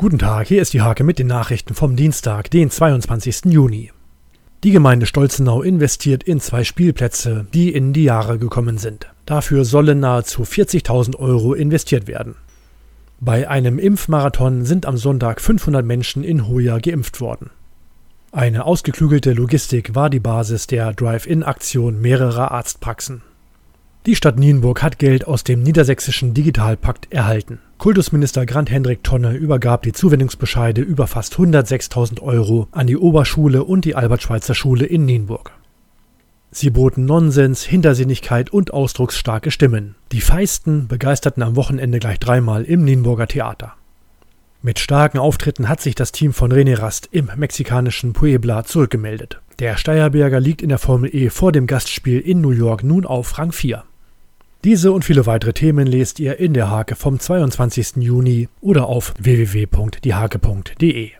Guten Tag, hier ist die Hake mit den Nachrichten vom Dienstag, den 22. Juni. Die Gemeinde Stolzenau investiert in zwei Spielplätze, die in die Jahre gekommen sind. Dafür sollen nahezu 40.000 Euro investiert werden. Bei einem Impfmarathon sind am Sonntag 500 Menschen in Hoya geimpft worden. Eine ausgeklügelte Logistik war die Basis der Drive-In-Aktion mehrerer Arztpraxen. Die Stadt Nienburg hat Geld aus dem Niedersächsischen Digitalpakt erhalten. Kultusminister Grant Hendrik Tonne übergab die Zuwendungsbescheide über fast 106.000 Euro an die Oberschule und die Albert-Schweitzer-Schule in Nienburg. Sie boten Nonsens, Hintersinnigkeit und ausdrucksstarke Stimmen. Die Feisten begeisterten am Wochenende gleich dreimal im Nienburger Theater. Mit starken Auftritten hat sich das Team von René Rast im mexikanischen Puebla zurückgemeldet. Der Steierberger liegt in der Formel E vor dem Gastspiel in New York nun auf Rang 4. Diese und viele weitere Themen lest ihr in der Hake vom 22. Juni oder auf www.diehake.de.